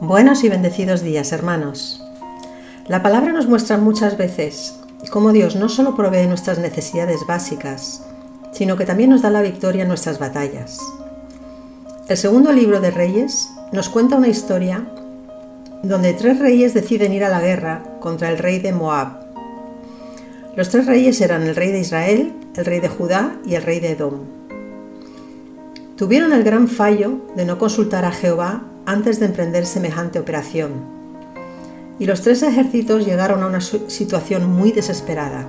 Buenos y bendecidos días, hermanos. La palabra nos muestra muchas veces cómo Dios no solo provee nuestras necesidades básicas, sino que también nos da la victoria en nuestras batallas. El segundo libro de Reyes nos cuenta una historia donde tres reyes deciden ir a la guerra contra el rey de Moab. Los tres reyes eran el rey de Israel, el rey de Judá y el rey de Edom. Tuvieron el gran fallo de no consultar a Jehová antes de emprender semejante operación. Y los tres ejércitos llegaron a una situación muy desesperada,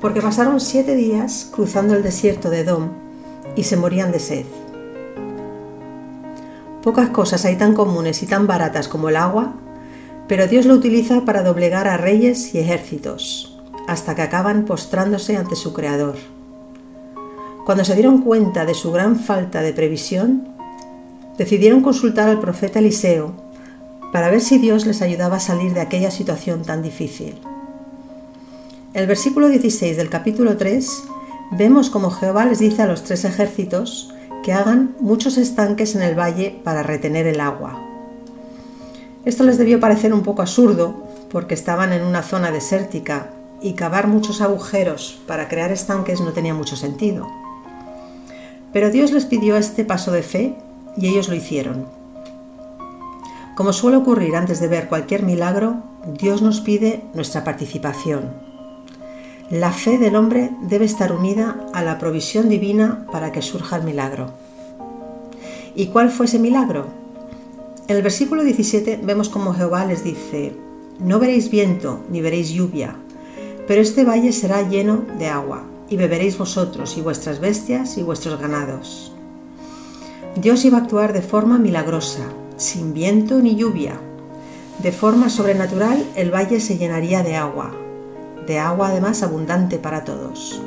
porque pasaron siete días cruzando el desierto de Edom y se morían de sed. Pocas cosas hay tan comunes y tan baratas como el agua, pero Dios lo utiliza para doblegar a reyes y ejércitos, hasta que acaban postrándose ante su Creador. Cuando se dieron cuenta de su gran falta de previsión, decidieron consultar al profeta Eliseo para ver si Dios les ayudaba a salir de aquella situación tan difícil. El versículo 16 del capítulo 3 vemos como Jehová les dice a los tres ejércitos que hagan muchos estanques en el valle para retener el agua. Esto les debió parecer un poco absurdo porque estaban en una zona desértica y cavar muchos agujeros para crear estanques no tenía mucho sentido. Pero Dios les pidió este paso de fe y ellos lo hicieron. Como suele ocurrir antes de ver cualquier milagro, Dios nos pide nuestra participación. La fe del hombre debe estar unida a la provisión divina para que surja el milagro. ¿Y cuál fue ese milagro? En el versículo 17 vemos como Jehová les dice, no veréis viento ni veréis lluvia, pero este valle será lleno de agua, y beberéis vosotros y vuestras bestias y vuestros ganados. Dios iba a actuar de forma milagrosa, sin viento ni lluvia. De forma sobrenatural el valle se llenaría de agua, de agua además abundante para todos.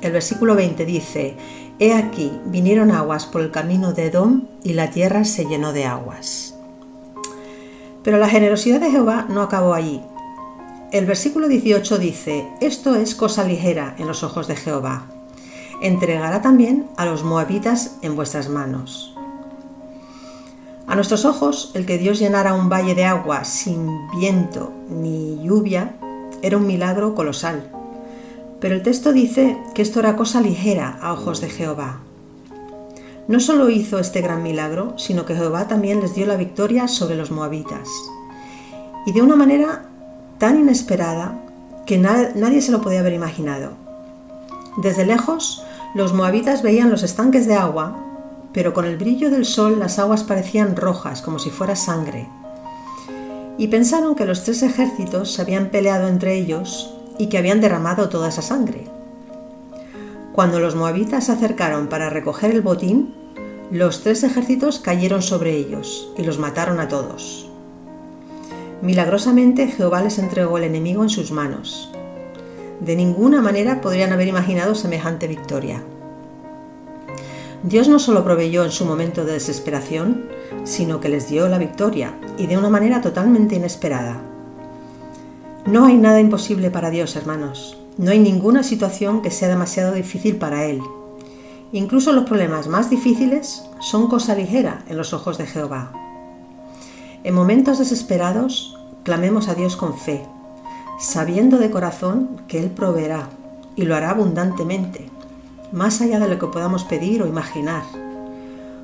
El versículo 20 dice, He aquí, vinieron aguas por el camino de Edom y la tierra se llenó de aguas. Pero la generosidad de Jehová no acabó allí. El versículo 18 dice, Esto es cosa ligera en los ojos de Jehová entregará también a los moabitas en vuestras manos. A nuestros ojos, el que Dios llenara un valle de agua sin viento ni lluvia era un milagro colosal. Pero el texto dice que esto era cosa ligera a ojos de Jehová. No solo hizo este gran milagro, sino que Jehová también les dio la victoria sobre los moabitas. Y de una manera tan inesperada que nadie se lo podía haber imaginado. Desde lejos, los moabitas veían los estanques de agua, pero con el brillo del sol las aguas parecían rojas como si fuera sangre. Y pensaron que los tres ejércitos se habían peleado entre ellos y que habían derramado toda esa sangre. Cuando los moabitas se acercaron para recoger el botín, los tres ejércitos cayeron sobre ellos y los mataron a todos. Milagrosamente Jehová les entregó el enemigo en sus manos de ninguna manera podrían haber imaginado semejante victoria. Dios no solo proveyó en su momento de desesperación, sino que les dio la victoria y de una manera totalmente inesperada. No hay nada imposible para Dios, hermanos. No hay ninguna situación que sea demasiado difícil para Él. Incluso los problemas más difíciles son cosa ligera en los ojos de Jehová. En momentos desesperados, clamemos a Dios con fe, sabiendo de corazón que Él proveerá y lo hará abundantemente, más allá de lo que podamos pedir o imaginar.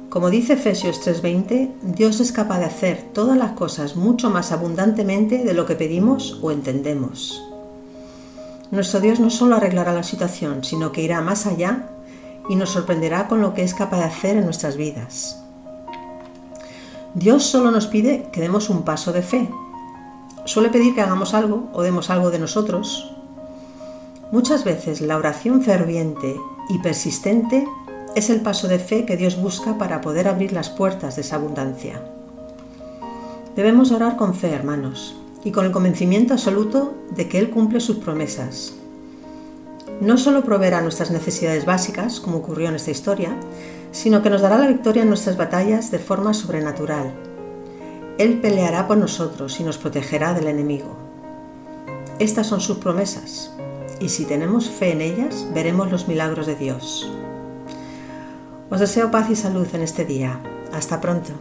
Como dice Efesios 3:20, Dios es capaz de hacer todas las cosas mucho más abundantemente de lo que pedimos o entendemos. Nuestro Dios no solo arreglará la situación, sino que irá más allá y nos sorprenderá con lo que es capaz de hacer en nuestras vidas. Dios solo nos pide que demos un paso de fe, suele pedir que hagamos algo o demos algo de nosotros. Muchas veces la oración ferviente y persistente es el paso de fe que Dios busca para poder abrir las puertas de esa abundancia. Debemos orar con fe, hermanos, y con el convencimiento absoluto de que Él cumple sus promesas. No solo proveerá nuestras necesidades básicas, como ocurrió en esta historia, sino que nos dará la victoria en nuestras batallas de forma sobrenatural él peleará por nosotros y nos protegerá del enemigo. Estas son sus promesas, y si tenemos fe en ellas, veremos los milagros de Dios. Os deseo paz y salud en este día. Hasta pronto.